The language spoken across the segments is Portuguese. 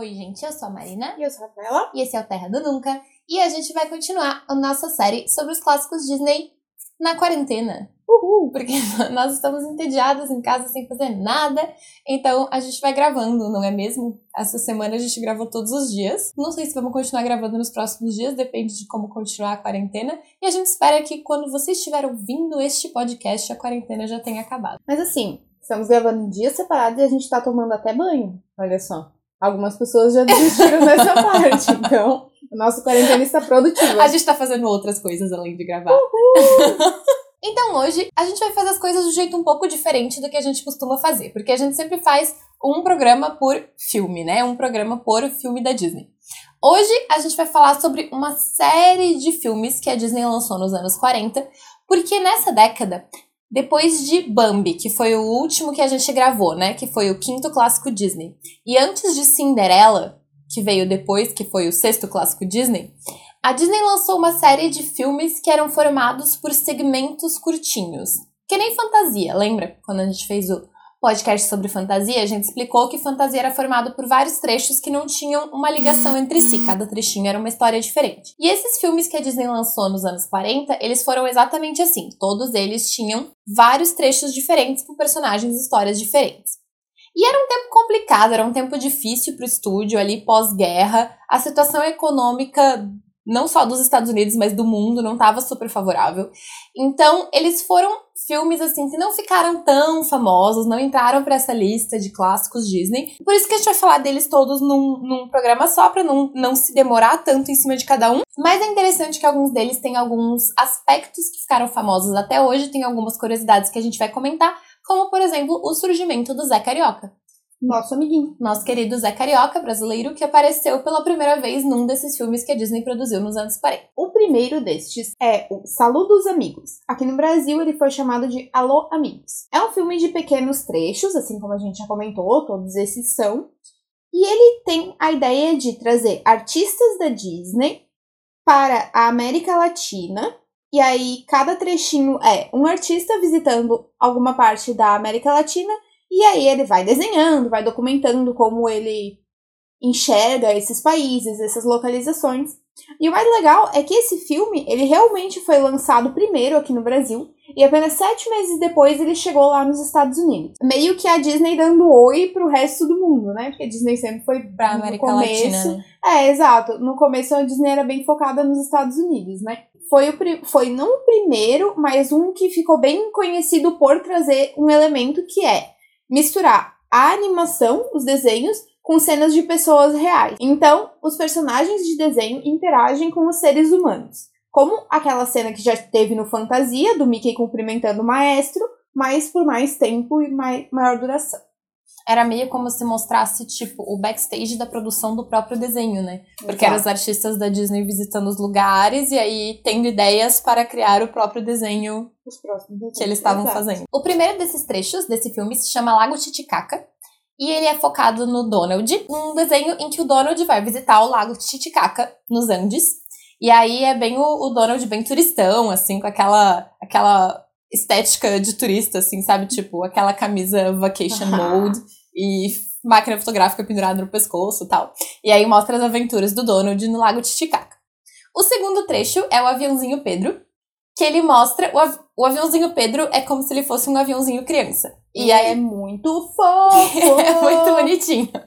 Oi, gente, eu sou a Marina. E eu sou a Rafaela. E esse é o Terra do Nunca. E a gente vai continuar a nossa série sobre os clássicos Disney na quarentena. Uhul! Porque nós estamos entediadas em casa sem fazer nada. Então a gente vai gravando, não é mesmo? Essa semana a gente gravou todos os dias. Não sei se vamos continuar gravando nos próximos dias, depende de como continuar a quarentena. E a gente espera que quando você estiver ouvindo este podcast, a quarentena já tenha acabado. Mas assim, estamos gravando em dias separados e a gente tá tomando até banho. Olha só. Algumas pessoas já desistiram dessa parte, então o nosso quarentena está produtivo. A gente tá fazendo outras coisas além de gravar. então hoje a gente vai fazer as coisas do jeito um pouco diferente do que a gente costuma fazer, porque a gente sempre faz um programa por filme, né? Um programa por filme da Disney. Hoje a gente vai falar sobre uma série de filmes que a Disney lançou nos anos 40, porque nessa década depois de Bambi, que foi o último que a gente gravou, né? Que foi o quinto clássico Disney. E antes de Cinderela, que veio depois, que foi o sexto clássico Disney, a Disney lançou uma série de filmes que eram formados por segmentos curtinhos. Que nem fantasia, lembra? Quando a gente fez o podcast sobre fantasia, a gente explicou que fantasia era formado por vários trechos que não tinham uma ligação entre si, cada trechinho era uma história diferente. E esses filmes que a Disney lançou nos anos 40, eles foram exatamente assim. Todos eles tinham vários trechos diferentes com personagens e histórias diferentes. E era um tempo complicado, era um tempo difícil para o estúdio ali pós-guerra. A situação econômica não só dos Estados Unidos, mas do mundo, não estava super favorável. Então, eles foram filmes assim que não ficaram tão famosos, não entraram para essa lista de clássicos Disney. Por isso que a gente vai falar deles todos num, num programa só, para não, não se demorar tanto em cima de cada um. Mas é interessante que alguns deles têm alguns aspectos que ficaram famosos até hoje, tem algumas curiosidades que a gente vai comentar, como por exemplo o surgimento do Zé Carioca. Nosso amiguinho. Nosso querido Zé Carioca, brasileiro, que apareceu pela primeira vez num desses filmes que a Disney produziu nos anos 40. O primeiro destes é o Saludos Amigos. Aqui no Brasil ele foi chamado de Alô Amigos. É um filme de pequenos trechos, assim como a gente já comentou, todos esses são. E ele tem a ideia de trazer artistas da Disney para a América Latina. E aí, cada trechinho é um artista visitando alguma parte da América Latina e aí ele vai desenhando, vai documentando como ele enxerga esses países, essas localizações. E o mais legal é que esse filme, ele realmente foi lançado primeiro aqui no Brasil, e apenas sete meses depois ele chegou lá nos Estados Unidos. Meio que a Disney dando oi pro resto do mundo, né? Porque a Disney sempre foi pra América começo, Latina. Né? É, exato. No começo a Disney era bem focada nos Estados Unidos, né? Foi, o, foi não o primeiro, mas um que ficou bem conhecido por trazer um elemento que é misturar a animação, os desenhos, com cenas de pessoas reais. Então, os personagens de desenho interagem com os seres humanos. Como aquela cena que já teve no Fantasia, do Mickey cumprimentando o maestro, mas por mais tempo e maior duração era meio como se mostrasse, tipo, o backstage da produção do próprio desenho, né? Porque eram os artistas da Disney visitando os lugares e aí tendo ideias para criar o próprio desenho que eles estavam fazendo. O primeiro desses trechos desse filme se chama Lago Titicaca. E ele é focado no Donald, um desenho em que o Donald vai visitar o Lago Titicaca, nos Andes. E aí é bem o, o Donald bem turistão, assim, com aquela, aquela estética de turista, assim, sabe? Tipo, aquela camisa vacation mode e máquina fotográfica pendurada no pescoço e tal. E aí mostra as aventuras do Donald no Lago Titicaca. O segundo trecho é o aviãozinho Pedro, que ele mostra. O, av o aviãozinho Pedro é como se ele fosse um aviãozinho criança. E, aí é muito fofo! é muito bonitinho.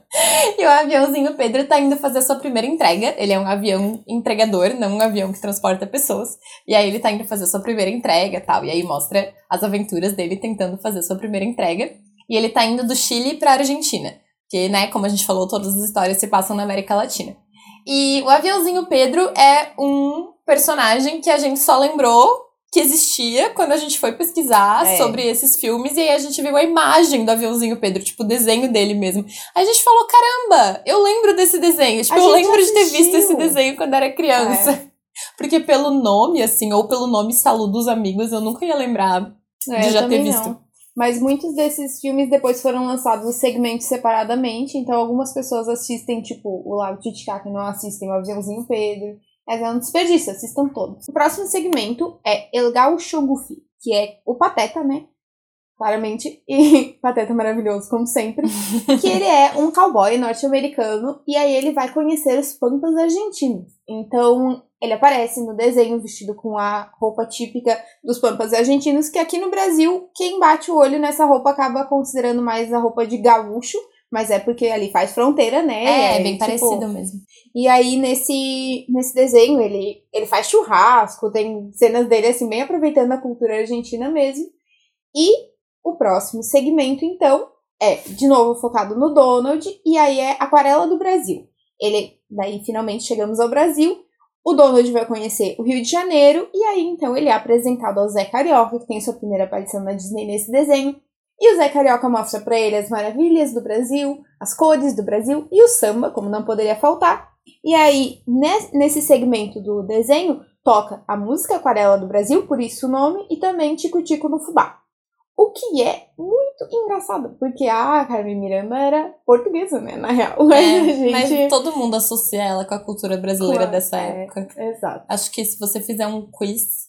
E o aviãozinho Pedro tá indo fazer a sua primeira entrega. Ele é um avião entregador, não um avião que transporta pessoas. E aí ele tá indo fazer a sua primeira entrega tal. E aí mostra as aventuras dele tentando fazer a sua primeira entrega. E ele tá indo do Chile pra Argentina. Que, né, como a gente falou, todas as histórias se passam na América Latina. E o aviãozinho Pedro é um personagem que a gente só lembrou que existia quando a gente foi pesquisar é. sobre esses filmes e aí a gente viu a imagem do aviãozinho Pedro, tipo o desenho dele mesmo. Aí a gente falou: caramba, eu lembro desse desenho. Tipo, a eu lembro assistiu. de ter visto esse desenho quando era criança. É. Porque pelo nome, assim, ou pelo nome Saludo dos Amigos, eu nunca ia lembrar é, de já ter visto. Não. Mas muitos desses filmes depois foram lançados em segmentos separadamente, então algumas pessoas assistem, tipo, o Lago Titicaca não assistem o Aviãozinho Pedro. Mas é um desperdício, assistam todos. O próximo segmento é El Gaucho Goofy, que é o Pateta, né? claramente, e Pateta maravilhoso, como sempre, que ele é um cowboy norte-americano e aí ele vai conhecer os pampas argentinos. Então, ele aparece no desenho vestido com a roupa típica dos pampas argentinos, que aqui no Brasil, quem bate o olho nessa roupa acaba considerando mais a roupa de gaúcho, mas é porque ali faz fronteira, né? É, é bem tipo, parecido mesmo. E aí, nesse, nesse desenho, ele, ele faz churrasco, tem cenas dele, assim, bem aproveitando a cultura argentina mesmo. E o próximo segmento, então, é, de novo, focado no Donald, e aí é Aquarela do Brasil. Ele, daí, finalmente chegamos ao Brasil, o Donald vai conhecer o Rio de Janeiro, e aí, então, ele é apresentado ao Zé Carioca, que tem sua primeira aparição na Disney nesse desenho, e o Zé Carioca mostra para ele as maravilhas do Brasil, as cores do Brasil e o samba, como não poderia faltar. E aí, nesse segmento do desenho, toca a música Aquarela do Brasil, por isso o nome, e também Tico Tico no Fubá. O que é muito engraçado, porque a Carmen Miranda era portuguesa, né? Na real. É, gente... Mas todo mundo associa ela com a cultura brasileira Claro, dessa é, época. Exato. Acho que se você fizer um quiz,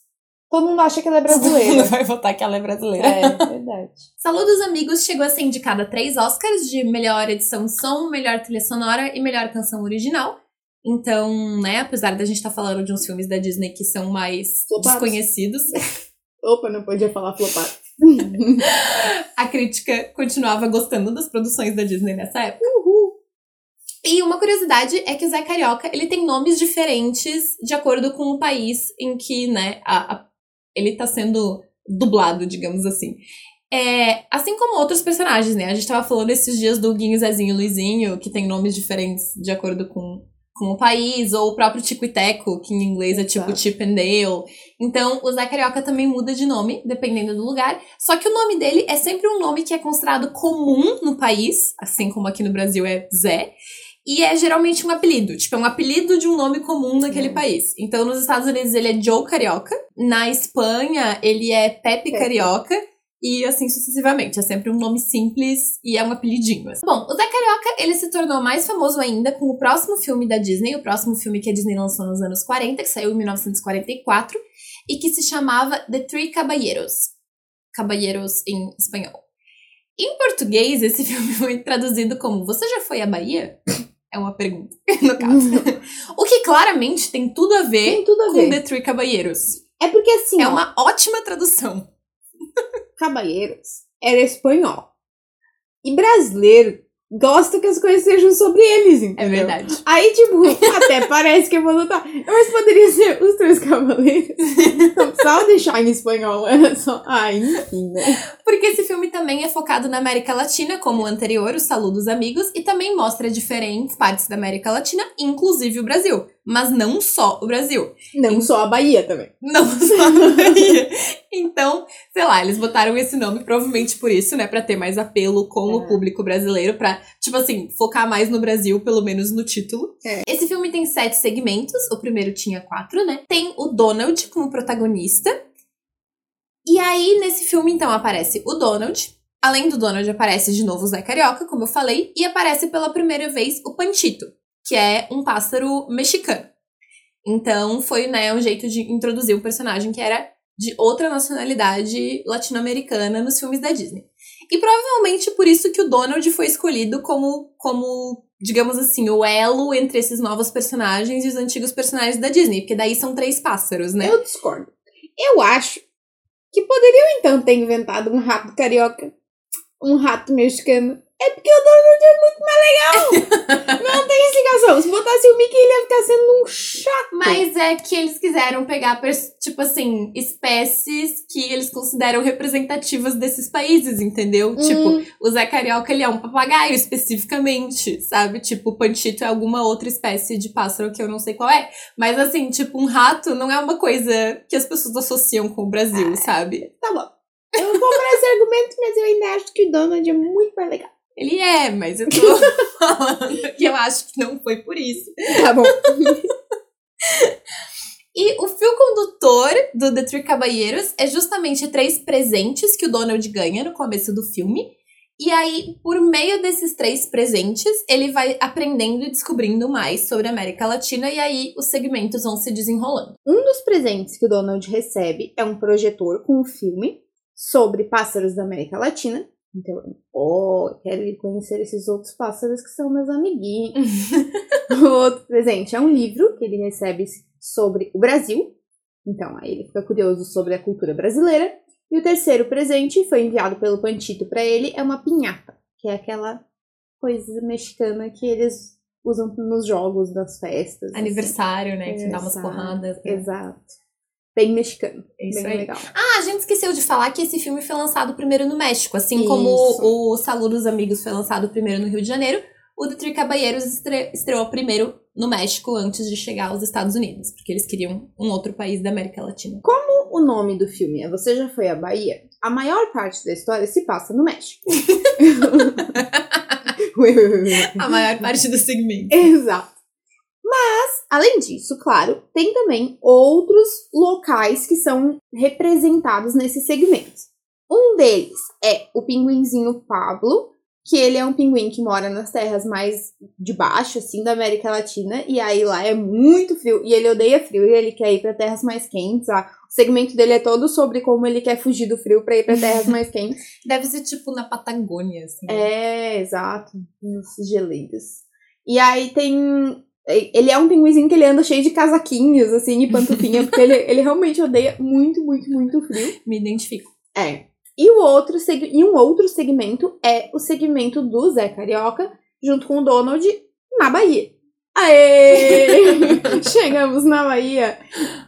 Todo mundo acha que ela é todo mundo brasileira. vai votar que ela é brasileira. é, verdade. Saúde dos Amigos chegou a ser indicada a três Oscars de melhor edição de som, melhor trilha sonora e melhor canção original. Então, né, apesar da gente estar falando de uns filmes da Disney que são mais Flopados. desconhecidos, Opa, não podia falar flopado. a crítica continuava gostando das produções da Disney nessa época. Uhul. E uma curiosidade é que o Zé Carioca, ele tem nomes diferentes de acordo com o país em que, né, a- a- ele tá sendo dublado, digamos assim. É, assim como outros personagens, né? A gente tava falando esses dias do Guinho, Zezinho e Luizinho, que tem nomes diferentes de acordo com, com o país, ou o próprio Tico e Teco, que em inglês é tipo Exato. Chip and Dale. Então, o Zé Carioca também muda de nome, dependendo do lugar. Só que o nome dele é sempre um nome que é considerado comum no país, assim como aqui no Brasil é Zé. E é geralmente um apelido, tipo, é um apelido de um nome comum naquele Hum. país. Então, nos Estados Unidos ele é Joe Carioca, na Espanha ele é Pepe Pepe. Carioca, e assim sucessivamente. É sempre um nome simples e é um apelidinho. assim. Bom, o Zé Carioca, ele se tornou mais famoso ainda com o próximo filme da Disney, o próximo filme que a Disney lançou nos anos 40, que saiu em 1944, e que se chamava The Three Caballeros. Caballeros em espanhol. Em português, esse filme foi traduzido como Você já foi à Bahia? É uma pergunta, no caso. o que claramente tem tudo a ver tudo a com ver. The Three Caballeros. É porque assim, É ó, uma ótima tradução. caballeiros era espanhol. E brasileiro gosta que as coisas sejam sobre eles, entendeu? É verdade. Aí, tipo, até parece que eu vou lutar. Mas poderia ser os três cavaleiros. Não precisava deixar em espanhol, era só. Ah, enfim, né? Porque esse filme também é focado na América Latina, como o anterior, o Saludo dos Amigos, e também mostra diferentes partes da América Latina, inclusive o Brasil. Mas não só o Brasil. Não só a Bahia também. Não só a Bahia. Então, sei lá, eles botaram esse nome provavelmente por isso, né? Pra ter mais apelo com o É. público brasileiro, pra, tipo assim, focar mais no Brasil, pelo menos no título. É. Esse filme tem sete segmentos, o primeiro tinha quatro, né? Tem o Donald como protagonista. E aí, nesse filme, então, aparece o Donald. Além do Donald, aparece de novo o Zé Carioca, como eu falei, e aparece pela primeira vez o Panchito, que é um pássaro mexicano. Então, foi, né, um jeito de introduzir um personagem que era de outra nacionalidade latino-americana nos filmes da Disney. E provavelmente por isso que o Donald foi escolhido como, como, digamos assim, o elo entre esses novos personagens e os antigos personagens da Disney, porque daí são três pássaros, né? Eu discordo. Eu acho que poderiam então ter inventado um rato carioca, um rato mexicano. É porque o Donald é muito mais legal. Não tem explicação. Se botasse o Mickey, ele ia ficar sendo um chato. Mas é que eles quiseram pegar, tipo assim, espécies que eles consideram representativas desses países, entendeu? Tipo, Hum, o Zé Carioca, ele é um papagaio especificamente, sabe? Tipo, o Panchito é alguma outra espécie de pássaro que eu não sei qual é. Mas assim, tipo, um rato não é uma coisa que as pessoas associam com o Brasil, sabe? tá bom. Eu vou comprar esse argumento, mas eu ainda acho que o Donald é muito mais legal. Ele é, mas eu tô falando que eu acho que não foi por isso. Tá bom. E o fio condutor do The Three Caballeros é justamente três presentes que o Donald ganha no começo do filme. E aí, por meio desses três presentes, ele vai aprendendo e descobrindo mais sobre a América Latina, e aí os segmentos vão se desenrolando. Um dos presentes que o Donald recebe é um projetor com o filme. sobre pássaros da América Latina. Então, oh, quero ir conhecer esses outros pássaros que são meus amiguinhos. o outro presente é um livro que ele recebe sobre o Brasil. Então, aí ele fica curioso sobre a cultura brasileira. E o terceiro presente foi enviado pelo Pantito para ele, é uma pinhata, que é aquela coisa mexicana que eles usam nos jogos das festas. Assim. Aniversário, assim. né? Que dá umas porradas. Né? Exato. Bem mexicano. Isso bem aí. legal. Ah, a gente esqueceu de falar que esse filme foi lançado primeiro no México. Assim Isso. como o Saludo dos Amigos foi lançado primeiro no Rio de Janeiro, o The Three Caballeros estre estreou primeiro no México antes de chegar aos Estados Unidos, porque eles queriam um outro país da América Latina. Como o nome do filme é Você Já Foi à Bahia, a maior parte da história se passa no México. a maior parte do segmento. Exato. Mas, além disso, claro, tem também outros locais que são representados nesse segmento. Um deles é o pinguinzinho Pablo, que ele é um pinguim que mora nas terras mais de baixo, assim, da América Latina, e aí lá é muito frio, e ele odeia frio, e ele quer ir para terras mais quentes. Ah, o segmento dele é todo sobre como ele quer fugir do frio para ir para terras mais quentes. Deve ser tipo na Patagônia, assim. É, exato, nos geleiros. E aí tem ele é um pinguizinho que ele anda cheio de casaquinhos, assim, e pantufinha, porque ele, ele realmente odeia muito, muito, muito frio. Me identifico. É. E, o outro, e um outro segmento é o segmento do Zé Carioca, junto com o Donald, na Bahia. Aê! Chegamos na Bahia.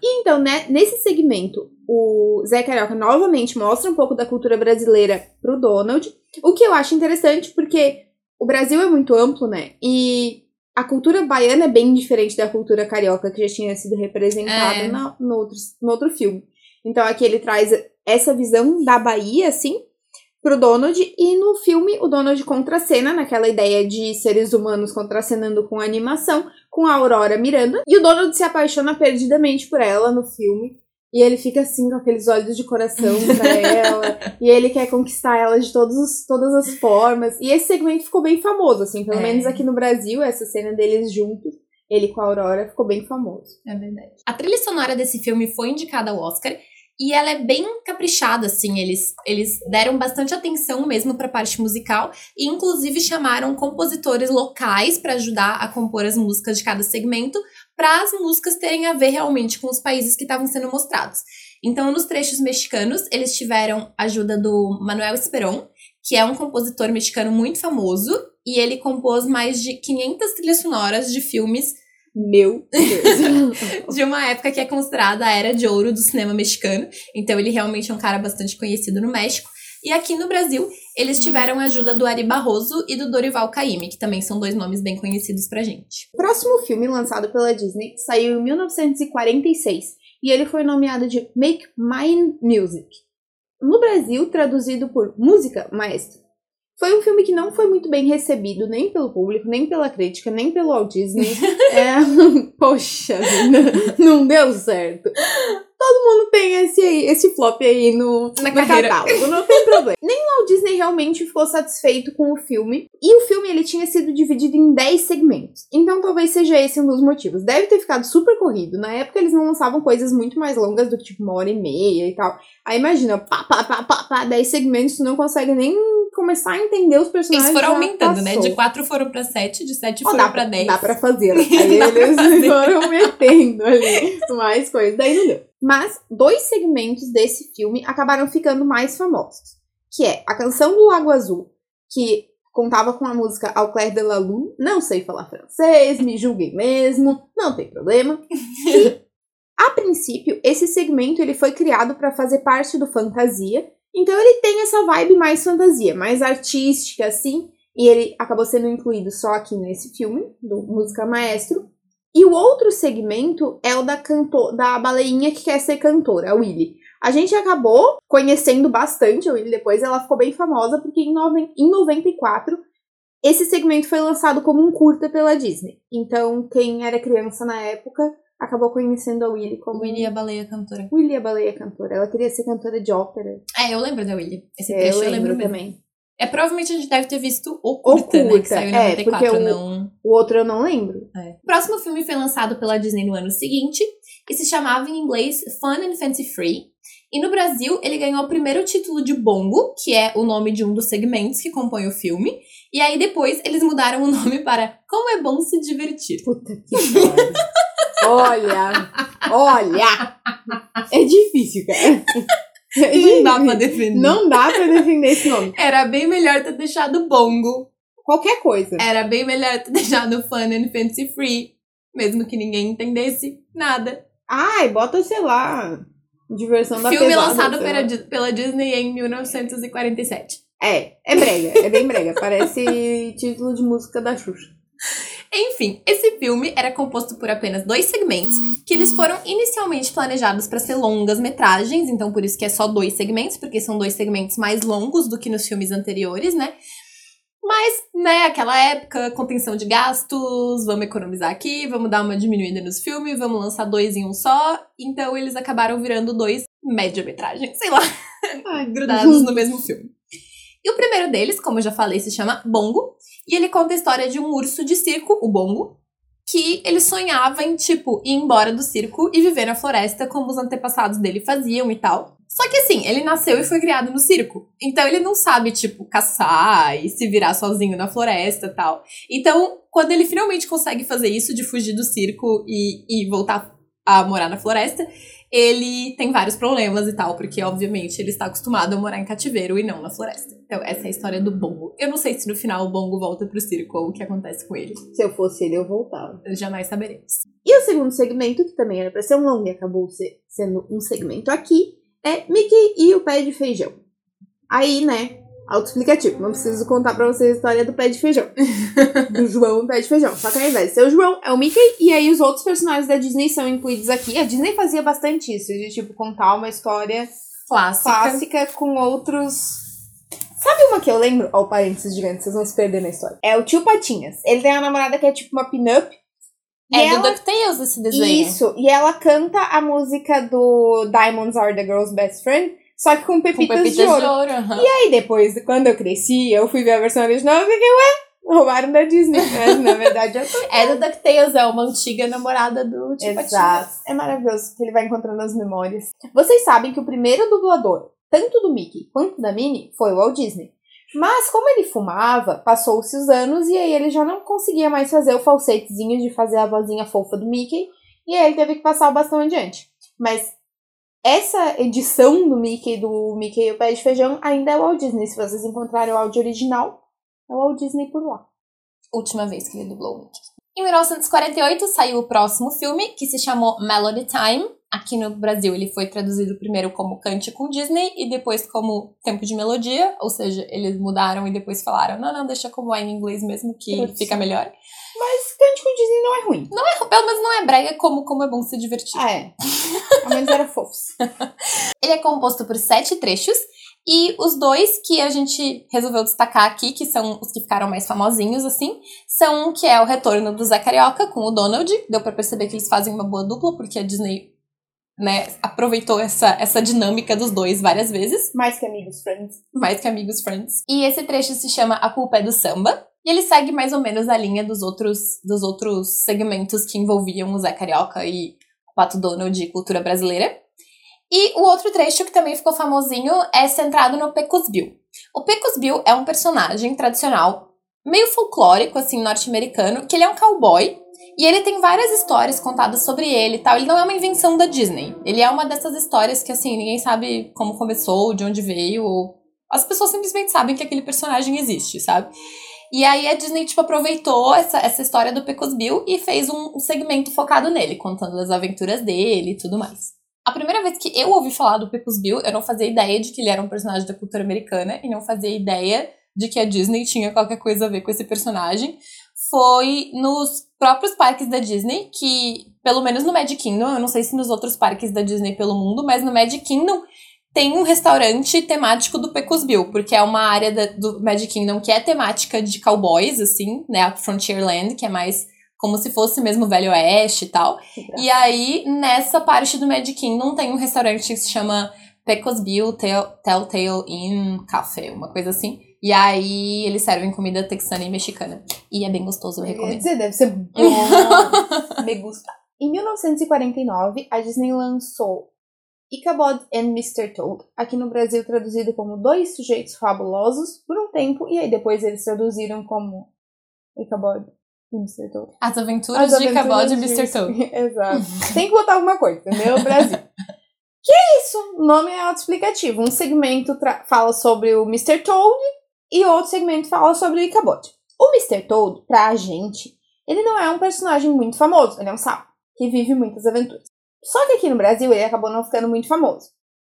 E então, né, nesse segmento, o Zé Carioca novamente mostra um pouco da cultura brasileira pro Donald, o que eu acho interessante porque o Brasil é muito amplo, né? E a cultura baiana é bem diferente da cultura carioca que já tinha sido representada é. no, no, outro, no outro filme. Então aqui ele traz essa visão da Bahia, assim, pro Donald, e no filme o Donald contracena naquela ideia de seres humanos contracenando com animação, com a Aurora Miranda, e o Donald se apaixona perdidamente por ela no filme. E ele fica assim com aqueles olhos de coração pra ela. e ele quer conquistar ela de todos, todas as formas. E esse segmento ficou bem famoso, assim, pelo é. menos aqui no Brasil, essa cena deles juntos. Ele com a Aurora ficou bem famoso. É verdade. A trilha sonora desse filme foi indicada ao Oscar e ela é bem caprichada, assim. Eles, eles deram bastante atenção mesmo para a parte musical e, inclusive, chamaram compositores locais para ajudar a compor as músicas de cada segmento, para as músicas terem a ver realmente com os países que estavam sendo mostrados. Então, nos trechos mexicanos, eles tiveram ajuda do Manuel Esperon, que é um compositor mexicano muito famoso, e ele compôs mais de 500 trilhas sonoras de filmes meu Deus. de uma época que é considerada a era de ouro do cinema mexicano. Então ele realmente é um cara bastante conhecido no México. E aqui no Brasil, eles tiveram a ajuda do Ari Barroso e do Dorival Caymmi, que também são dois nomes bem conhecidos pra gente. O próximo filme lançado pela Disney saiu em 1946 e ele foi nomeado de Make Mine Music. No Brasil, traduzido por Música Maestro. Foi um filme que não foi muito bem recebido, nem pelo público, nem pela crítica, nem pelo Walt Disney. é, poxa vida, não deu certo. Todo mundo tem esse, esse flop aí no, Na no catálogo, não tem problema. Nem o Walt Disney realmente ficou satisfeito com o filme. E o filme ele tinha sido dividido em 10 segmentos. Então talvez seja esse um dos motivos. Deve ter ficado super corrido. Na época eles não lançavam coisas muito mais longas do que tipo uma hora e meia e tal. Aí imagina, pá, pá, pá, pá, pá 10 segmentos, tu não consegue nem começar a entender os personagens. Eles foram aumentando, né? De 4 foram pra 7, de 7 oh, foram pra 10. Dá pra fazer. Aí eles fazer. foram metendo ali mais coisas. Daí não deu. Mas dois segmentos desse filme acabaram ficando mais famosos. Que é a canção do Lago Azul, que contava com a música Au clair de la lune. Não sei falar francês, me julguem mesmo, não tem problema. E, a princípio, esse segmento ele foi criado para fazer parte do Fantasia, então ele tem essa vibe mais fantasia, mais artística, assim, e ele acabou sendo incluído só aqui nesse filme, do Música Maestro. E o outro segmento é o da, da baleinha que quer ser cantora, a Willy. A gente acabou conhecendo bastante a Willy depois, ela ficou bem famosa porque em, em 94 esse segmento foi lançado como um curta pela Disney. Então, quem era criança na época acabou conhecendo a Willy como. Willy a baleia cantora. Willy a baleia cantora. Ela queria ser cantora de ópera. É, eu lembro da Willy. Esse é, eu, eu lembro, lembro também. É, provavelmente a gente deve ter visto o curta, o curta né, que saiu em 94, é, não... O, outro eu não lembro. É. O próximo filme foi lançado pela Disney no ano seguinte e se chamava em inglês Fun and Fancy Free. E no Brasil, ele ganhou o primeiro título de Bongo, que é o nome de um dos segmentos que compõe o filme. E aí depois eles mudaram o nome para Como é Bom Se Divertir. Puta que. olha, olha. É difícil, cara. É Não dá pra difícil. defender. Não dá pra defender esse nome. Era bem melhor ter deixado Bongo. Qualquer coisa. Era bem melhor ter deixado Fun and Fancy Free. Mesmo que ninguém entendesse nada. Ai, bota, sei lá, diversão da Filme pesada, lançado pela, pela Disney em 1947. É, é brega, é bem brega. Parece título de música da Xuxa. Enfim, esse filme era composto por apenas dois segmentos, que eles foram inicialmente planejados para ser longas metragens, então por isso que é só dois segmentos, porque são dois segmentos mais longos do que nos filmes anteriores, né? Mas, né, aquela época, contenção de gastos, vamos economizar aqui, vamos dar uma diminuída nos filmes, vamos lançar dois em um só. Então eles acabaram virando dois média-metragens, sei lá, grudados no mesmo filme. E o primeiro deles, como eu já falei, se chama Bongo. E ele conta a história de um urso de circo, o Bongo, que ele sonhava em, tipo, ir embora do circo e viver na floresta como os antepassados dele faziam e tal. Só que assim, ele nasceu e foi criado no circo. Então ele não sabe, tipo, caçar e se virar sozinho na floresta tal. Então, quando ele finalmente consegue fazer isso de fugir do circo e, e voltar a morar na floresta, ele tem vários problemas e tal, porque obviamente ele está acostumado a morar em cativeiro e não na floresta. Então, essa é a história do Bongo. Eu não sei se no final o Bongo volta pro circo ou o que acontece com ele. Se eu fosse ele, eu voltava. Jamais saberemos. E o segundo segmento, que também era pra ser um longo e acabou se- sendo um segmento aqui, é Mickey e o pé de feijão. Aí, né, autoexplicativo. Não preciso contar pra vocês a história do pé de feijão. do João pé de feijão. Só que ao invés de ser o João, é o Mickey. E aí os outros personagens da Disney são incluídos aqui. A Disney fazia bastante isso, de tipo contar uma história Clássica. clássica com outros. Sabe uma que eu lembro? Ó, o parênteses gigante, vocês vão se perder na história. É o tio Patinhas. Ele tem uma namorada que é tipo uma pin-up. E É ela- do DuckTales esse desenho. Isso, e ela canta a música do Diamonds Are the Girl's Best Friend, só que com Com pepitas, pepitas de ouro. aham. E aí depois, quando eu cresci, eu fui ver a versão original e fiquei, ué, roubaram da Disney. Mas na verdade tô... É do DuckTales, é uma antiga namorada do Tio Exato. É maravilhoso que ele vai encontrando as memórias. Vocês sabem que o primeiro dublador, tanto do Mickey quanto da Minnie, foi o Walt Disney. Mas como ele fumava, passou-se os anos e aí ele já não conseguia mais fazer o falsetezinho de fazer a vozinha fofa do Mickey. E aí ele teve que passar o bastão adiante. Mas essa edição do Mickey, do Mickey e o Pé de Feijão, ainda é o Walt Disney. Se vocês encontrarem o áudio original, é o Walt Disney por lá. Última vez que ele dublou o Mickey. Em 1948 saiu o próximo filme, que se chamou Melody Time. Aqui no Brasil ele foi traduzido primeiro como Cante com Disney e depois como Tempo de Melodia, ou seja, eles mudaram e depois falaram: não, não, deixa como é em inglês mesmo que Tradução. fica melhor. Mas Cante com Disney não é ruim. Pelo menos não é brega como, como é bom se divertir. Ah, é. Ao menos era fofos. Ele é composto por sete trechos. E os dois que a gente resolveu destacar aqui, que são os que ficaram mais famosinhos, assim, são um que é o retorno do Zé Carioca com o Donald. Deu pra perceber que eles fazem uma boa dupla, porque a Disney, né, aproveitou essa, essa dinâmica dos dois várias vezes. Mais que amigos, friends. Mais que amigos friends. E esse trecho se chama A Culpa é do Samba. E ele segue mais ou menos a linha dos outros, dos outros segmentos que envolviam o Zé Carioca e o Pato Donald e cultura brasileira. E o outro trecho que também ficou famosinho é centrado no Pecos Bill. O Pecos Bill é um personagem tradicional, meio folclórico, assim, norte-americano, que ele é um cowboy. E ele tem várias histórias contadas sobre ele e tal. Ele não é uma invenção da Disney. Ele é uma dessas histórias que, assim, ninguém sabe como começou, de onde veio. ou- As pessoas simplesmente sabem que aquele personagem existe, sabe? E aí a Disney, tipo, aproveitou essa, essa história do Pecos Bill e fez um, um segmento focado nele, contando as aventuras dele e tudo mais. A primeira vez que eu ouvi falar do Pecos Bill, eu não fazia ideia de que ele era um personagem da cultura americana e não fazia ideia de que a Disney tinha qualquer coisa a ver com esse personagem. Foi nos próprios parques da Disney, que, pelo menos no Magic Kingdom, eu não sei se nos outros parques da Disney pelo mundo, mas no Magic Kingdom tem um restaurante temático do Pecos Bill, porque é uma área da- do Magic Kingdom que é temática de cowboys, assim, né? A Frontierland, que é mais como se fosse mesmo o Velho Oeste e tal. E aí, nessa parte do Magic Kingdom, tem um restaurante que se chama Pecos Bill Tell- Telltale Inn Café, uma coisa assim. E aí, eles servem comida texana e mexicana. E é bem gostoso, eu Quer recomendo. dizer, deve ser bom. Me gusta. Em 1949, a Disney lançou Ichabod and Mr. Toad, aqui no Brasil traduzido como Dois Sujeitos Fabulosos por um tempo, e aí depois eles traduziram como Ichabod e Mr. Toad. As aventuras As de Ichabod e Aventuras Mr. Toad. Exato. Tem que botar alguma coisa, entendeu? Brasil. que é isso? O nome é autoexplicativo. Um segmento fala sobre o Mr. Toad e outro segmento fala sobre o Ichabod. O Mr. Toad, pra gente, ele não é um personagem muito famoso. Ele é um sapo que vive muitas aventuras. Só que aqui no Brasil ele acabou não ficando muito famoso.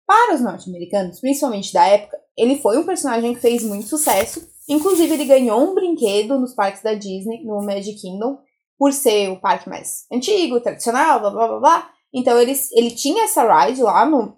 Para os norte-americanos, principalmente da época, ele foi um personagem que fez muito sucesso. Inclusive, ele ganhou um brinquedo nos parques da Disney, no Magic Kingdom, por ser o parque mais antigo, tradicional, blá blá blá blá. Então ele, ele tinha essa ride lá no,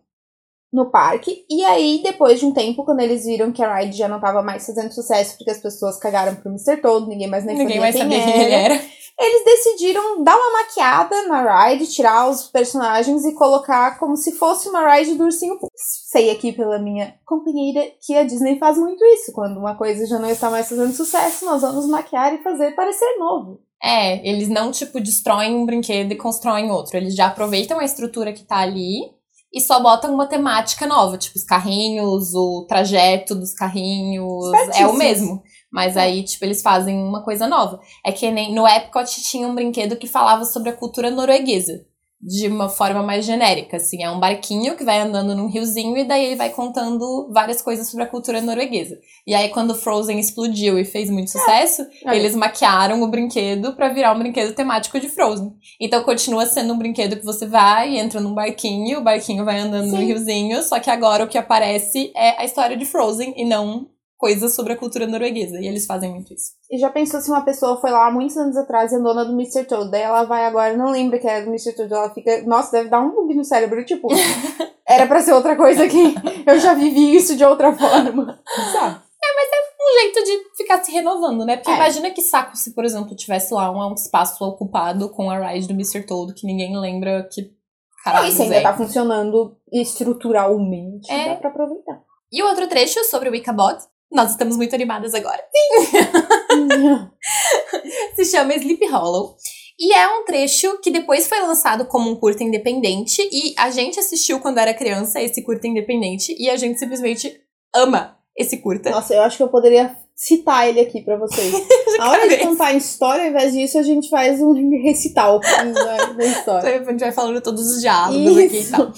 no parque. E aí, depois de um tempo, quando eles viram que a ride já não tava mais fazendo sucesso, porque as pessoas cagaram pro Mr. Toad, ninguém mais nem Ninguém sabia mais quem sabia quem ele era. Eles decidiram dar uma maquiada na ride, tirar os personagens e colocar como se fosse uma ride do Ursinho Pooh. Sei aqui pela minha companheira que a Disney faz muito isso. Quando uma coisa já não está mais fazendo sucesso, nós vamos maquiar e fazer parecer novo. É, eles não, tipo, destroem um brinquedo e constroem outro. Eles já aproveitam a estrutura que tá ali e só botam uma temática nova. Tipo, os carrinhos, o trajeto dos carrinhos. É o mesmo. Mas aí, tipo, eles fazem uma coisa nova. É que nem no Epcot tinha um brinquedo que falava sobre a cultura norueguesa. De uma forma mais genérica, assim. É um barquinho que vai andando num riozinho e daí ele vai contando várias coisas sobre a cultura norueguesa. E aí, quando Frozen explodiu e fez muito sucesso, Olha. eles maquiaram o brinquedo pra virar um brinquedo temático de Frozen. Então continua sendo um brinquedo que você vai, entra num barquinho, o barquinho vai andando no Sim. riozinho, só que agora o que aparece é a história de Frozen e não coisas sobre a cultura norueguesa. E eles fazem muito isso. E já pensou se uma pessoa foi lá há muitos anos atrás e é dona do Mr. Toad, daí ela vai agora, não lembra que era do Mr. Toad, ela fica, nossa, deve dar um bug no cérebro, tipo, era pra ser outra coisa aqui, eu já vivi isso de outra forma, sabe? Um jeito de ficar se renovando, né? Porque É. imagina que saco se, por exemplo, tivesse lá um, um espaço ocupado com a ride do Mr. Toad, que ninguém lembra que caralho Isso ainda é. tá funcionando estruturalmente, É. dá pra aproveitar. E o outro trecho sobre o Ichabod, nós estamos muito animadas agora. se chama Sleep Hollow. E é um trecho que depois foi lançado como um curta independente. E a gente assistiu quando era criança esse curta independente. E a gente simplesmente ama esse curta. Nossa, eu acho que eu poderia citar ele aqui pra vocês. Na hora de contar a história, ao invés disso, a gente faz um recital da, da história. A gente vai falando todos os diálogos aqui e Isso. tal.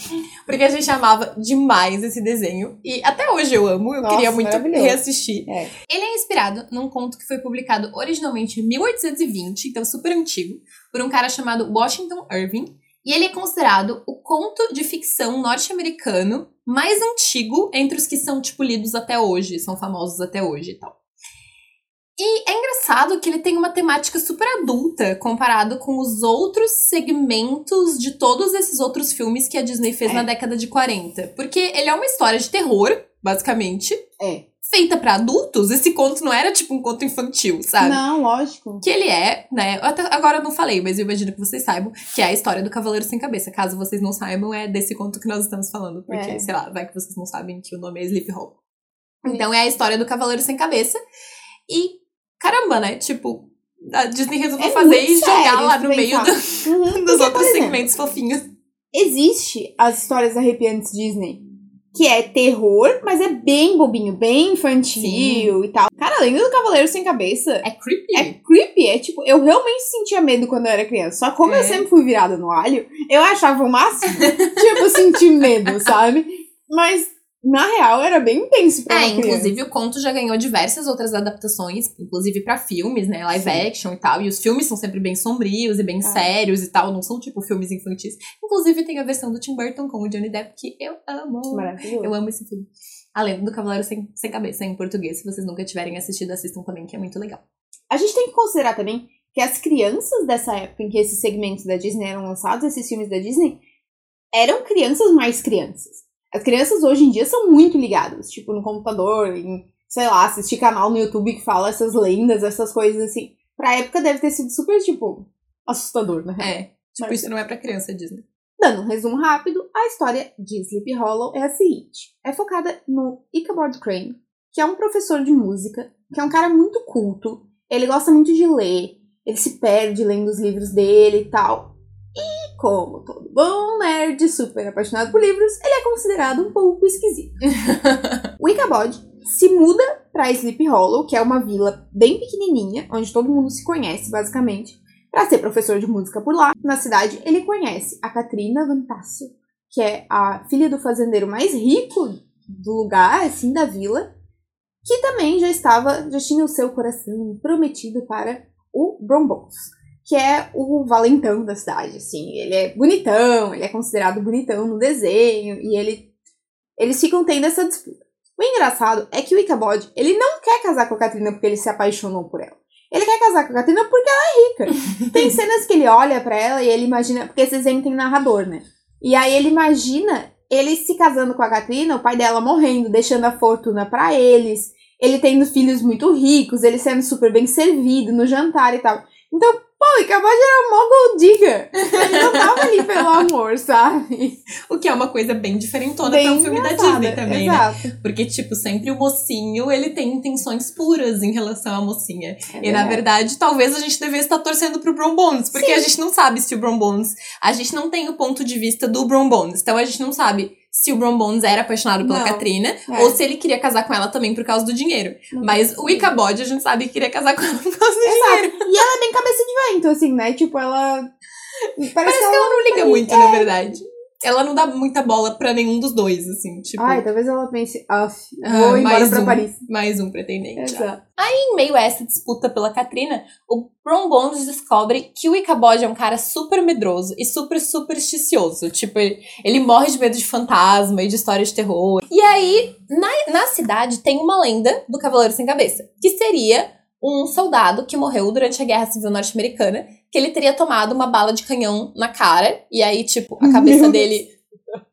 Porque a gente amava demais esse desenho. E até hoje eu amo. Eu Nossa, queria muito reassistir. É. Ele é inspirado num conto que foi publicado originalmente em 1820, então super antigo, por um cara chamado Washington Irving. E ele é considerado o conto de ficção norte-americano mais antigo entre os que são, tipo, lidos até hoje, são famosos até hoje e tal. E é engraçado que ele tem uma temática super adulta comparado com os outros segmentos de todos esses outros filmes que a Disney fez É. na década de 40. Porque ele é uma história de terror, basicamente, É. feita pra adultos. Esse conto não era tipo um conto infantil, sabe? Não, lógico. Que ele é, né? Até agora eu não falei, mas eu imagino que vocês saibam, que é a história do Cavaleiro Sem Cabeça. Caso vocês não saibam, é desse conto que nós estamos falando. Porque, É. sei lá, vai que vocês não sabem que o nome é Sleep Hollow. Então é a história do Cavaleiro Sem Cabeça. E, caramba, né? Tipo, a Disney resolveu É fazer e jogar lá no meio do- Uhum, dos outros exemplo, segmentos fofinhos. Existe as histórias arrepiantes Disney, que é terror, mas é bem bobinho, bem infantil e tal. Cara, além do Cavaleiro Sem Cabeça, É creepy. é creepy, é tipo, eu realmente sentia medo quando eu era criança. Só como É. eu sempre fui virada no alho, eu achava o máximo, tipo, sentir medo, sabe? Mas, na real, era bem intenso pra É, criança. inclusive o conto já ganhou diversas outras adaptações, inclusive pra filmes, né, live Sim. action e tal. E os filmes são sempre bem sombrios e bem Ah. sérios e tal, não são tipo filmes infantis. Inclusive tem a versão do Tim Burton com o Johnny Depp que eu amo. Maravilhoso. Eu amo esse filme. Além do Cavaleiro Sem, Sem Cabeça em português, se vocês nunca tiverem assistido, assistam também, que é muito legal. A gente tem que considerar também que as crianças dessa época em que esses segmentos da Disney eram lançados, esses filmes da Disney, eram crianças mais crianças. As crianças hoje em dia são muito ligadas, tipo, no computador, em, sei lá, assistir canal no YouTube que fala essas lendas, essas coisas assim. Pra época deve ter sido super, tipo, assustador, né? É, tipo, Mas- isso não é pra criança, Disney. Dando um resumo rápido, a história de Sleepy Hollow é a seguinte: é focada no Ichabod Crane, que é um professor de música, que é um cara muito culto, ele gosta muito de ler, ele se perde lendo os livros dele e tal. Como todo bom nerd super apaixonado por livros, ele é considerado um pouco esquisito. o Ichabod se muda pra Sleep Hollow, que é uma vila bem pequenininha, onde todo mundo se conhece, basicamente, para ser professor de música por lá. Na cidade, ele conhece a Katrina Van Tassel, que é a filha do fazendeiro mais rico do lugar, assim, da vila, que também já estava, já tinha o seu coração prometido para o Brombones, que é o valentão da cidade, assim, ele é bonitão, ele é considerado bonitão no desenho, e ele, eles ficam tendo essa disputa. O engraçado é que o Ichabod, ele não quer casar com a Katrina porque ele se apaixonou por ela. Ele quer casar com a Katrina porque ela é rica. Tem cenas que ele olha para ela e ele imagina, porque esses tem narrador, né? E aí ele imagina ele se casando com a Katrina, o pai dela morrendo, deixando a fortuna para eles, ele tendo filhos muito ricos, ele sendo super bem servido no jantar e tal. Então, pô, Ichabod era mó gold digger. Ele não tava ali pelo amor, sabe? O que é uma coisa bem diferentona bem pra um filme da Disney também, né? exato. né? Porque, tipo, sempre o mocinho, ele tem intenções puras em relação à mocinha. É e, na verdade, talvez a gente devesse estar torcendo pro Bron Bones, porque Sim. a gente não sabe se o Bron Bones... A gente não tem o ponto de vista do Bron Bones, então a gente não sabe se o Bron Bones era apaixonado pela não, Katrina, é. ou se ele queria casar com ela também por causa do dinheiro. Não Mas o Ichabod, a gente sabe que queria casar com ela por causa do Exato. dinheiro. E ela é bem cabeça de vento, assim, né? Tipo, ela... Parece, Parece que, ela, que ela não liga muito, é. na verdade ela não dá muita bola pra nenhum dos dois, assim, tipo... Ai, talvez ela pense, ah, vou ah, embora pra um, Paris. Mais um pretendente. Exato. Aí, em meio a essa disputa pela Katrina, o Ron Bones descobre que o Ichabod é um cara super medroso e super supersticioso. Tipo, ele, ele morre de medo de fantasma e de histórias de terror. E aí, na, na cidade, tem uma lenda do Cavaleiro Sem Cabeça, que seria um soldado que morreu durante a Guerra Civil Norte-Americana que ele teria tomado uma bala de canhão na cara, e aí, tipo, a cabeça dele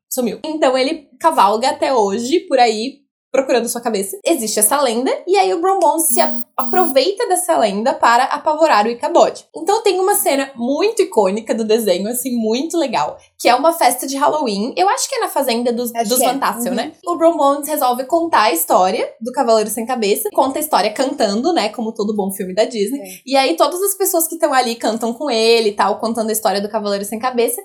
sumiu. Então ele cavalga até hoje por aí procurando sua cabeça. Existe essa lenda, e aí o Brombon se aproveita dessa lenda para apavorar o Ichabod. Então tem uma cena muito icônica do desenho, assim, muito legal, que é uma festa de Halloween. Eu acho que é na fazenda dos, dos Van Tassel, é. uhum. né? O Brombon resolve contar a história do Cavaleiro Sem Cabeça, conta a história cantando, né, como todo bom filme da Disney. É. E aí todas as pessoas que estão ali cantam com ele e tal, contando a história do Cavaleiro Sem Cabeça.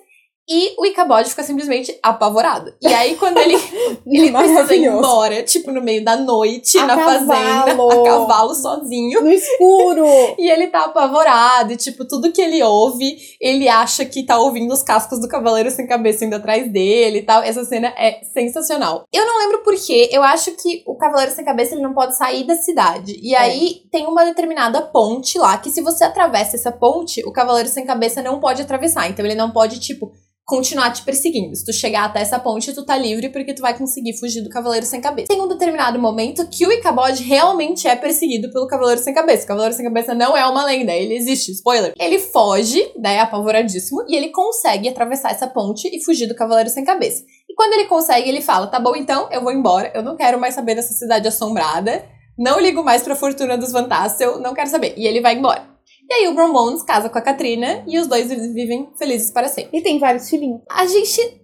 E o Ichabod fica simplesmente apavorado. E aí, quando ele, ele precisa ir embora, tipo, no meio da noite, a na cavalo. fazenda, a cavalo, sozinho. No escuro. e ele tá apavorado. E, tipo, tudo que ele ouve, ele acha que tá ouvindo os cascos do Cavaleiro Sem Cabeça indo atrás dele e tal. Essa cena é sensacional. Eu não lembro porquê, eu acho que o Cavaleiro Sem Cabeça, ele não pode sair da cidade. E é. aí, tem uma determinada ponte lá, que se você atravessa essa ponte, o Cavaleiro Sem Cabeça não pode atravessar. Então, ele não pode, tipo continuar te perseguindo. Se tu chegar até essa ponte, tu tá livre porque tu vai conseguir fugir do Cavaleiro Sem Cabeça. Tem um determinado momento que o Ichabod realmente é perseguido pelo Cavaleiro Sem Cabeça. O Cavaleiro Sem Cabeça não é uma lenda, ele existe, spoiler. Ele foge, né, apavoradíssimo, e ele consegue atravessar essa ponte e fugir do Cavaleiro Sem Cabeça. E quando ele consegue, ele fala: tá bom, então, eu vou embora, eu não quero mais saber dessa cidade assombrada, não ligo mais pra fortuna dos Van Tassel, não quero saber. E ele vai embora. E aí o Bron casa com a Katrina e os dois vivem felizes para sempre. E tem vários filhinhos. A gente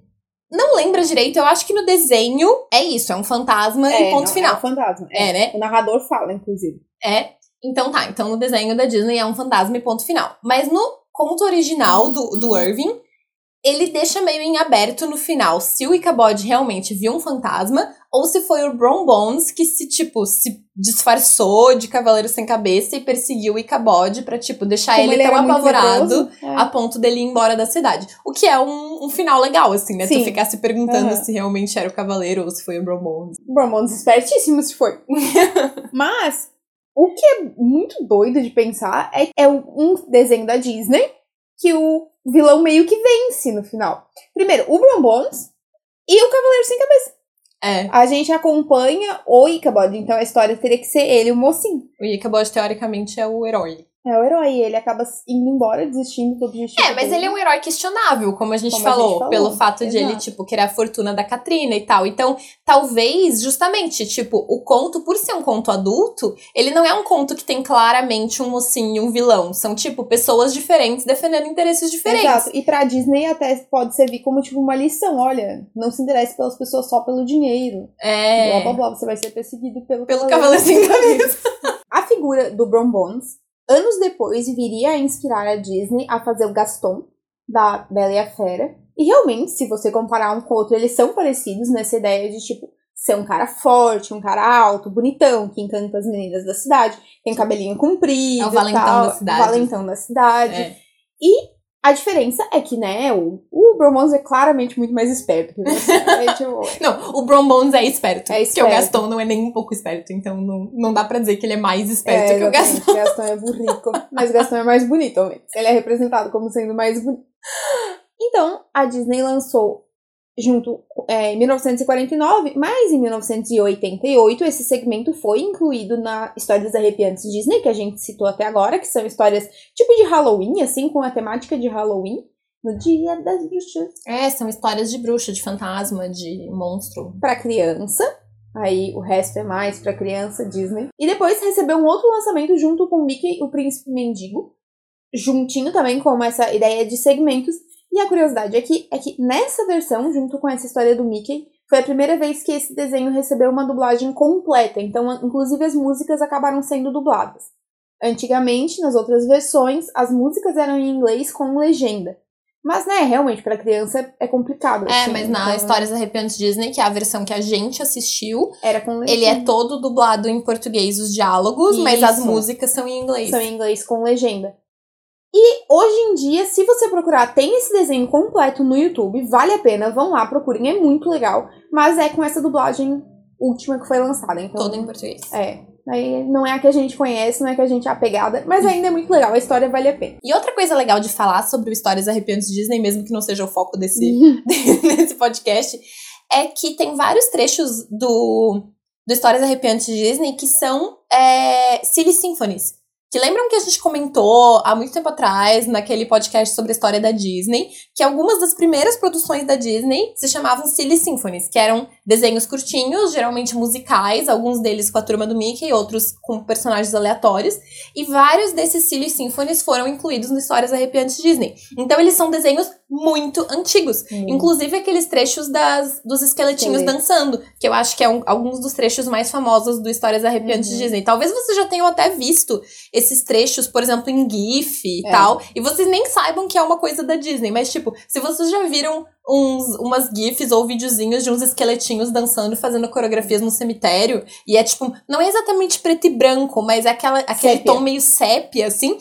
não lembra direito, eu acho que no desenho é isso, é um fantasma é, e ponto não, final. É um fantasma. É, é, né? O narrador fala, inclusive. É. Então tá, então no desenho da Disney é um fantasma e ponto final. Mas no conto original do, do Irving, ele deixa meio em aberto no final se o Ichabod realmente viu um fantasma ou se foi o Bron Bones que se, tipo, se disfarçou de cavaleiro sem cabeça e perseguiu o Ichabod pra, tipo, deixar Como ele, ele tão apavorado é. a ponto dele ir embora da cidade. O que é um, um final legal, assim, né? Sim. Tu ficar se perguntando uhum. se realmente era o cavaleiro ou se foi o Bron Bones. Bron Bones espertíssimo se foi. Mas, o que é muito doido de pensar é, é um desenho da Disney que o vilão meio que vence no final. Primeiro, o Bron Bones e o Cavaleiro Sem Cabeça. É. A gente acompanha o Ichabod, então a história teria que ser ele, o mocinho. O Ichabod, teoricamente, é o herói. É o herói, ele acaba indo embora, desistindo do objetivo. É, mas dele. ele é um herói questionável, como a gente, como falou, a gente falou, pelo fato Exato. de ele, tipo, querer a fortuna da Katrina e tal. Então, talvez, justamente, tipo, o conto, por ser um conto adulto, ele não é um conto que tem claramente um mocinho e um vilão. São, tipo, pessoas diferentes defendendo interesses diferentes. Exato. E pra Disney até pode servir como, tipo, uma lição. Olha, não se interesse pelas pessoas só pelo dinheiro. É. Blá, blá, blá. Você vai ser perseguido pelo Pelo cavaleiro sem camisa. a figura do Bron Bones Anos depois, viria a inspirar a Disney a fazer o Gaston, da Bela e a Fera. E realmente, se você comparar um com o outro, eles são parecidos nessa ideia de, tipo, ser um cara forte, um cara alto, bonitão, que encanta as meninas da cidade, tem cabelinho comprido. É o valentão tal, da cidade. O valentão da cidade. É. E a diferença é que, né, o, o Bromance é claramente muito mais esperto que você. É, tipo, Não, o Bron Bones é esperto. É Porque o esperto. Gaston não é nem um pouco esperto. Então não, não dá pra dizer que ele é mais esperto é, que o Gaston. exatamente, Gastão é burrico. Mas o Gastão é mais bonito, ao menos. Ele é representado como sendo mais bonito. Então, a Disney lançou junto é, em 1949, mas em 1988 esse segmento foi incluído na Histórias Arrepiantes Disney, que a gente citou até agora, que são histórias tipo de Halloween, assim, com a temática de Halloween, no Dia das Bruxas, É, são histórias de bruxa, de fantasma, de monstro. para criança. Aí o resto é mais para criança Disney. E depois recebeu um outro lançamento junto com Mickey, o Príncipe Mendigo, juntinho também com essa ideia de segmentos. E a curiosidade é que, é que nessa versão, junto com essa história do Mickey, foi a primeira vez que esse desenho recebeu uma dublagem completa. Então, inclusive, as músicas acabaram sendo dubladas. Antigamente, nas outras versões, as músicas eram em inglês com legenda. Mas, né, realmente, para criança é complicado. É, assim, mas na então, Histórias Arrepiantes Disney, que é a versão que a gente assistiu, Era com legenda. ele é todo dublado em português os diálogos, mas as Isso. músicas são em inglês. São em inglês com legenda. E hoje em dia, se você procurar, tem esse desenho completo no YouTube, vale a pena, vão lá, procurem, é muito legal. Mas é com essa dublagem última que foi lançada. Então, Todo em português. É. Aí não é a que a gente conhece, não é a que a gente é apegada, mas ainda é muito legal, a história vale a pena. E outra coisa legal de falar sobre o Histórias Arrepiantes Disney, mesmo que não seja o foco desse, nesse podcast, é que tem vários trechos do, do Histórias Arrepiantes Disney que são é, Silly Symphonies. Que lembram que a gente comentou há muito tempo atrás, naquele podcast sobre a história da Disney, que algumas das primeiras produções da Disney se chamavam Silly Symphonies, que eram desenhos curtinhos, geralmente musicais, alguns deles com a turma do Mickey, outros com personagens aleatórios, e vários desses Silly Symphonies foram incluídos no Histórias Arrepiantes Disney. Então eles são desenhos muito antigos. Inclusive aqueles trechos das, dos esqueletinhos Esqueletos. dançando, que eu acho que é um- alguns dos trechos mais famosos do Histórias Arrepiantes Uhum. Disney. Talvez vocês já tenham até visto esses trechos, por exemplo, em GIF e É. tal, e vocês nem saibam que é uma coisa da Disney, mas tipo, se vocês já viram uns, umas GIFs ou videozinhos de uns esqueletinhos dançando, fazendo coreografias no cemitério, e é tipo, não é exatamente preto e branco, mas é aquela, aquele Sépia. tom meio sépia, assim.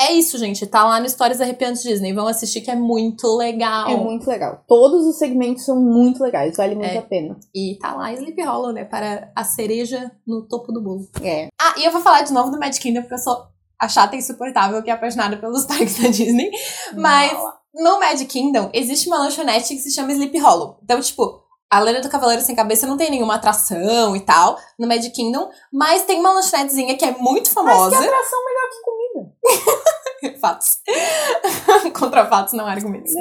É isso, gente. Tá lá no Histórias Arrepiantes Disney. Vão assistir que é muito legal. É muito legal. Todos os segmentos são muito legais, vale muito É. a pena. E tá lá Sleep Hollow, né? Para a cereja no topo do bolo. É. Ah, e eu vou falar de novo do Mad Kingdom, porque eu sou a chata insuportável que é apaixonada pelos parques da Disney. Mas no Mad Kingdom existe uma lanchonete que se chama Sleep Hollow. Então, tipo, a Lenda do Cavaleiro Sem Cabeça não tem nenhuma atração e tal no Mad Kingdom, mas tem uma lanchonetezinha que é muito Mas famosa. que atração melhor que. fatos. Contra fatos, não argumentos.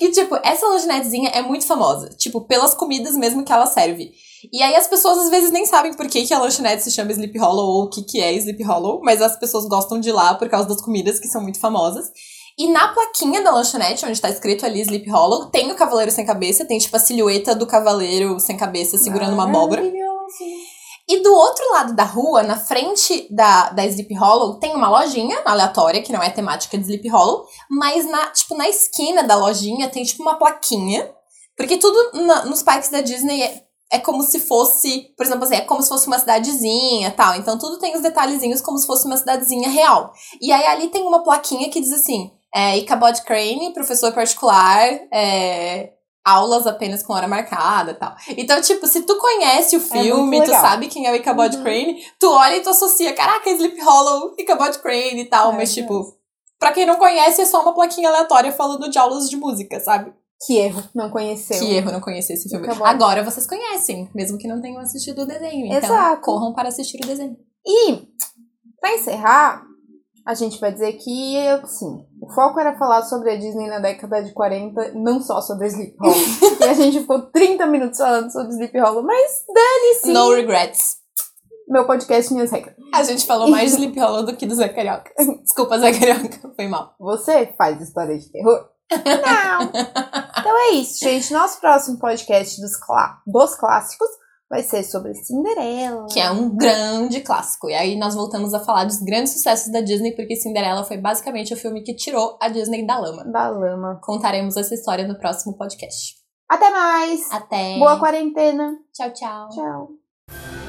E, tipo, essa lanchonetezinha é muito famosa. Tipo, pelas comidas mesmo que ela serve. E aí as pessoas às vezes nem sabem por que, que a lanchonete se chama Sleep Hollow ou o que, que é Sleep Hollow, mas as pessoas gostam de ir lá por causa das comidas que são muito famosas. E na plaquinha da lanchonete, onde tá escrito ali Sleep Hollow, tem o Cavaleiro Sem Cabeça, tem tipo a silhueta do Cavaleiro Sem Cabeça segurando uma abóbora. E do outro lado da rua, na frente da, da Sleep Hollow, tem uma lojinha aleatória, que não é temática de Sleep Hollow, mas na, tipo, na esquina da lojinha tem tipo uma plaquinha. Porque tudo na- nos parques da Disney é, é como se fosse, por exemplo, assim, é como se fosse uma cidadezinha tal. Então tudo tem os detalhezinhos como se fosse uma cidadezinha real. E aí ali tem uma plaquinha que diz assim: é, Ichabod Crane, professor particular, é, aulas apenas com hora marcada e tal. Então, tipo, se tu conhece o É filme, muito tu sabe quem é o Ichabod Uhum. Crane, tu olha e tu associa, caraca, Sleep Hollow, Ichabod Crane e tal. É, mas, tipo, pra quem não conhece, é só uma plaquinha aleatória falando de aulas de música, sabe? Que erro, não conheceu. Que erro não conhecer esse filme. Ichabod. Agora vocês conhecem, mesmo que não tenham assistido o desenho. Então, Exato. corram para assistir o desenho. E, pra encerrar, a gente vai dizer que, assim, o foco era falar sobre a Disney na década de 40, não só sobre Sleep Hollow. e a gente ficou 30 minutos falando sobre Sleep Hollow, mas dane-se. No regrets. Meu podcast, minhas regras. A gente falou mais de Sleep Hollow do que do Zé Carioca. Desculpa, Zé Carioca. Foi mal. Você faz história de terror? Não! então é isso, gente. Nosso próximo podcast dos, clá- dos clássicos vai ser sobre Cinderela. Que é um grande clássico. E aí nós voltamos a falar dos grandes sucessos da Disney, porque Cinderela foi basicamente o filme que tirou a Disney da lama. Da lama. Contaremos essa história no próximo podcast. Até mais! Até! Boa quarentena! Tchau, tchau! Tchau!